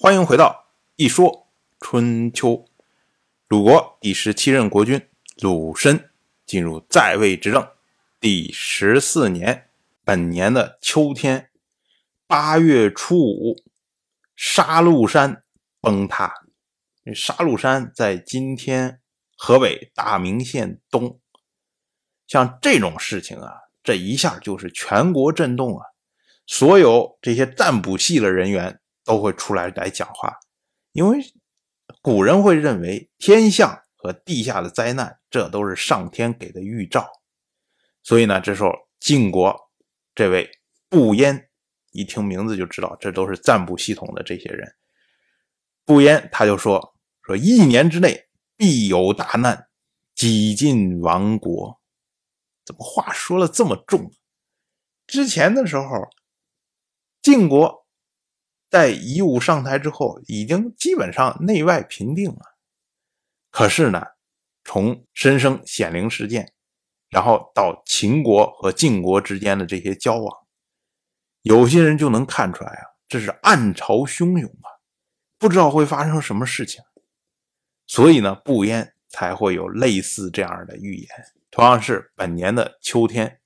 欢迎回到《一说春秋》。鲁国第十七任国君鲁申进入在位执政第十四年，本年的秋天八月初五，杀戮山崩塌。杀戮山在今天河北大名县东。像这种事情啊，这一下就是全国震动啊！所有这些占卜系的人员。都会出来来讲话，因为古人会认为天象和地下的灾难，这都是上天给的预兆。所以呢，这时候晋国这位不焉，一听名字就知道，这都是占卜系统的这些人。不焉他就说：“说一年之内必有大难，几近亡国。”怎么话说了这么重？之前的时候，晋国。在夷吾上台之后，已经基本上内外平定了。可是呢，从申生显灵事件，然后到秦国和晋国之间的这些交往，有些人就能看出来啊，这是暗潮汹涌啊，不知道会发生什么事情。所以呢，不焉才会有类似这样的预言。同样是本年的秋天，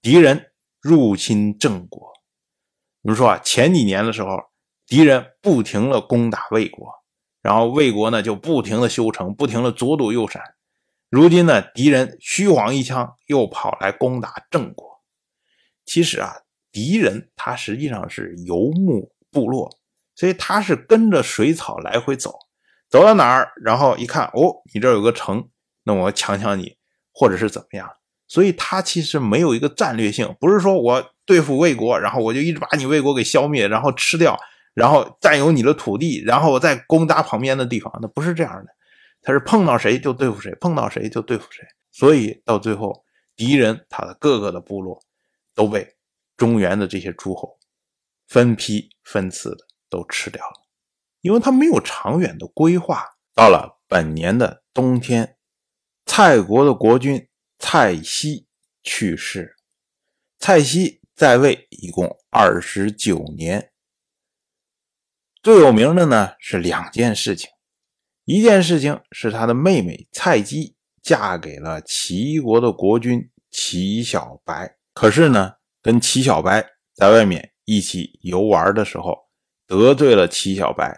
敌人入侵郑国。我们说啊，前几年的时候。敌人不停的攻打魏国，然后魏国呢就不停的修城，不停的左躲右闪。如今呢，敌人虚晃一枪，又跑来攻打郑国。其实啊，敌人他实际上是游牧部落，所以他是跟着水草来回走，走到哪儿，然后一看，哦，你这有个城，那我抢抢你，或者是怎么样。所以他其实没有一个战略性，不是说我对付魏国，然后我就一直把你魏国给消灭，然后吃掉。然后占有你的土地，然后再攻打旁边的地方，那不是这样的，他是碰到谁就对付谁，碰到谁就对付谁。所以到最后，敌人他的各个的部落都被中原的这些诸侯分批分次的都吃掉了，因为他没有长远的规划。到了本年的冬天，蔡国的国君蔡西去世，蔡西在位一共二十九年。最有名的呢是两件事情，一件事情是他的妹妹蔡姬嫁给了齐国的国君齐小白，可是呢，跟齐小白在外面一起游玩的时候得罪了齐小白，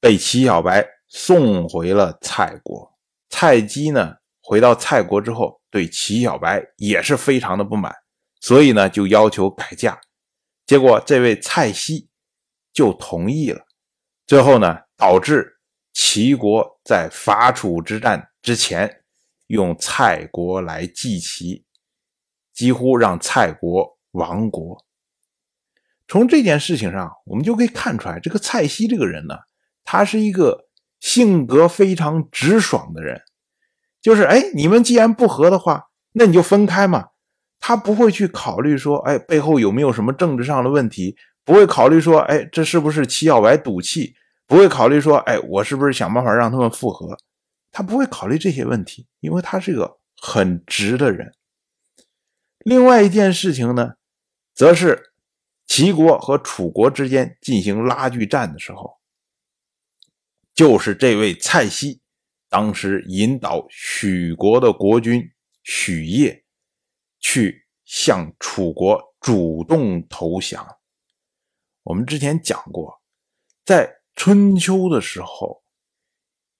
被齐小白送回了蔡国。蔡姬呢回到蔡国之后，对齐小白也是非常的不满，所以呢就要求改嫁，结果这位蔡熙。就同意了，最后呢，导致齐国在伐楚之战之前用蔡国来祭齐，几乎让蔡国亡国。从这件事情上，我们就可以看出来，这个蔡西这个人呢，他是一个性格非常直爽的人，就是哎，你们既然不和的话，那你就分开嘛。他不会去考虑说，哎，背后有没有什么政治上的问题。不会考虑说，哎，这是不是齐小白赌气？不会考虑说，哎，我是不是想办法让他们复合？他不会考虑这些问题，因为他是个很直的人。另外一件事情呢，则是齐国和楚国之间进行拉锯战的时候，就是这位蔡西当时引导许国的国君许业去向楚国主动投降。我们之前讲过，在春秋的时候，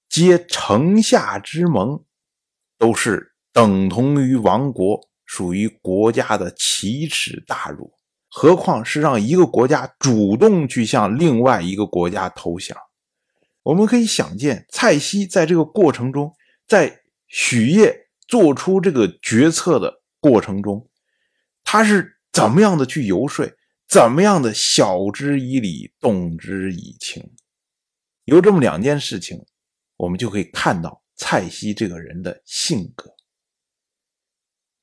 结城下之盟都是等同于亡国，属于国家的奇耻大辱。何况是让一个国家主动去向另外一个国家投降。我们可以想见，蔡西在这个过程中，在许业做出这个决策的过程中，他是怎么样的去游说？怎么样的晓之以理，动之以情，有这么两件事情，我们就可以看到蔡西这个人的性格。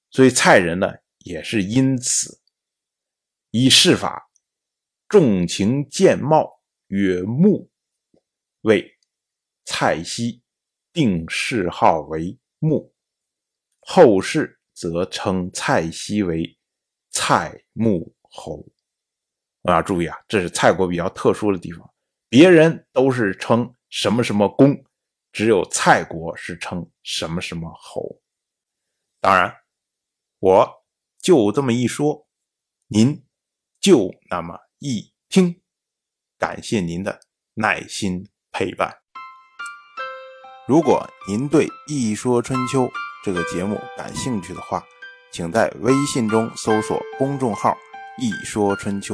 所以蔡人呢，也是因此以事法重情见貌曰穆，为蔡西定谥号为穆，后世则称蔡西为蔡穆侯。大家注意啊，这是蔡国比较特殊的地方。别人都是称什么什么公，只有蔡国是称什么什么侯。当然，我就这么一说，您就那么一听。感谢您的耐心陪伴。如果您对《一说春秋》这个节目感兴趣的话，请在微信中搜索公众号“一说春秋”，